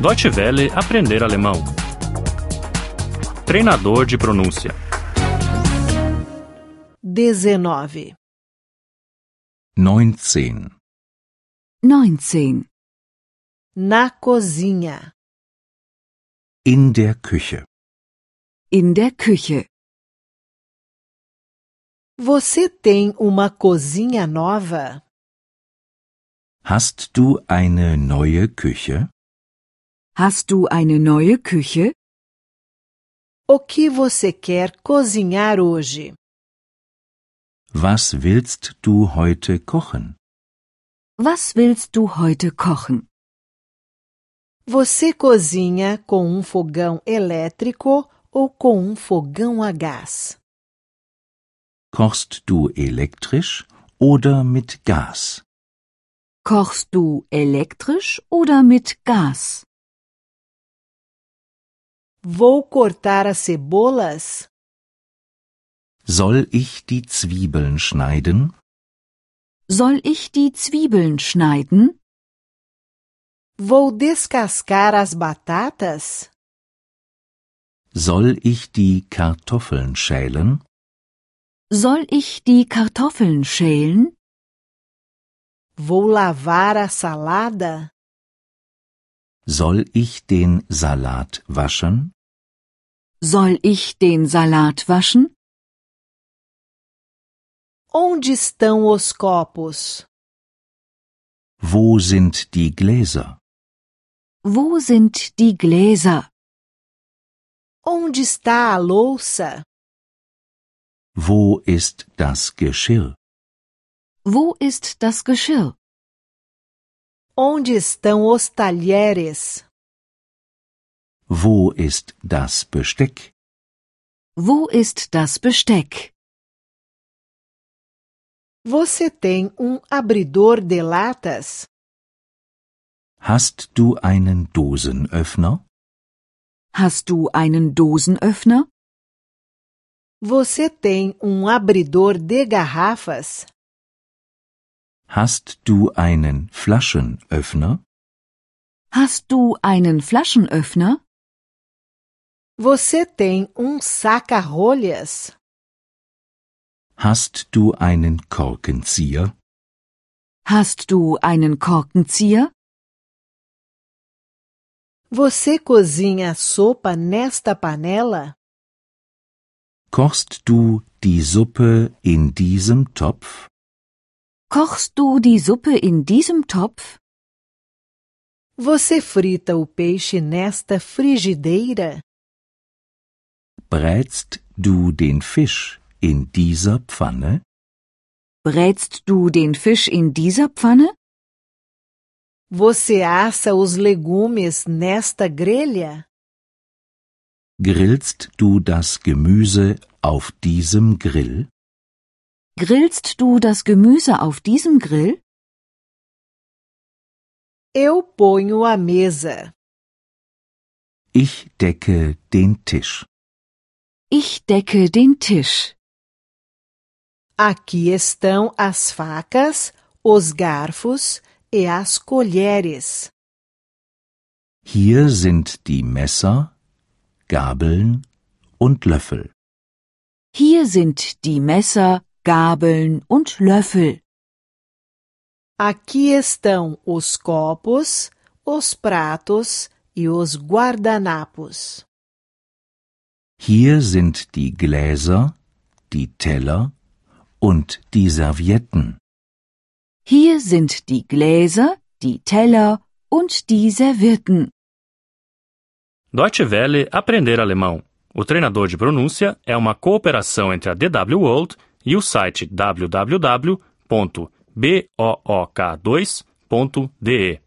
Deutsche Welle aprender alemão. Treinador de pronúncia. 19. 19. 19. Na cozinha. In der Küche. In der Küche. Você tem uma cozinha nova? Hast du eine neue Küche? Hast du eine neue Küche? O que você quer cozinhar hoje? Was willst du heute kochen? Was willst du heute kochen? Você cozinha com um fogão elétrico ou com um fogão a gás? Kochst du elektrisch oder mit Gas? Kochst du elektrisch oder mit Gas? Vou cortar as cebolas? Soll ich die Zwiebeln schneiden? Soll ich die Zwiebeln schneiden? Vou descascar as batatas? Soll ich die Kartoffeln schälen? Soll ich die Kartoffeln schälen? Vou lavar a salada? Soll ich den Salat waschen? Soll ich den Salat waschen? Onde estão os copos? Wo sind die Gläser? Wo sind die Gläser? Onde está a louça? Wo ist das Geschirr? Wo ist das Geschirr? Onde estão os talheres? Wo ist das Besteck? Wo ist das Besteck? Você tem um abridor de latas? Hast du einen Dosenöffner? Hast du einen Dosenöffner? Você tem um abridor de garrafas? Hast du einen Flaschenöffner? Hast du einen Flaschenöffner? Você tem um saca-rolhas? Hast du einen Korkenzieher? Hast du einen Korkenzieher? Você cozinha sopa nesta panela? Kochst du die Suppe in diesem Topf? Kochst du die Suppe in diesem Topf? Você frita o peixe nesta frigideira? Brätst du den Fisch in dieser Pfanne? Brätst du den Fisch in dieser Pfanne? Você assa os legumes nesta grelha? Grillst du das Gemüse auf diesem Grill? Grillst du das Gemüse auf diesem Grill? Eu ponho a mesa. Ich decke den Tisch. Ich decke den Tisch. Aqui estão as facas, os garfos e as colheres. Hier sind die Messer, Gabeln und Löffel. Hier sind die Messer, Gabeln und Löffel. Aqui estão os copos, os pratos e os guardanapos. Hier sind die Gläser, die Teller und die Servietten. Hier sind die Gläser, die Teller und die Servietten. Deutsche Welle aprender alemão. O treinador de pronúncia é uma cooperação entre a DW World e o site www.book2.de.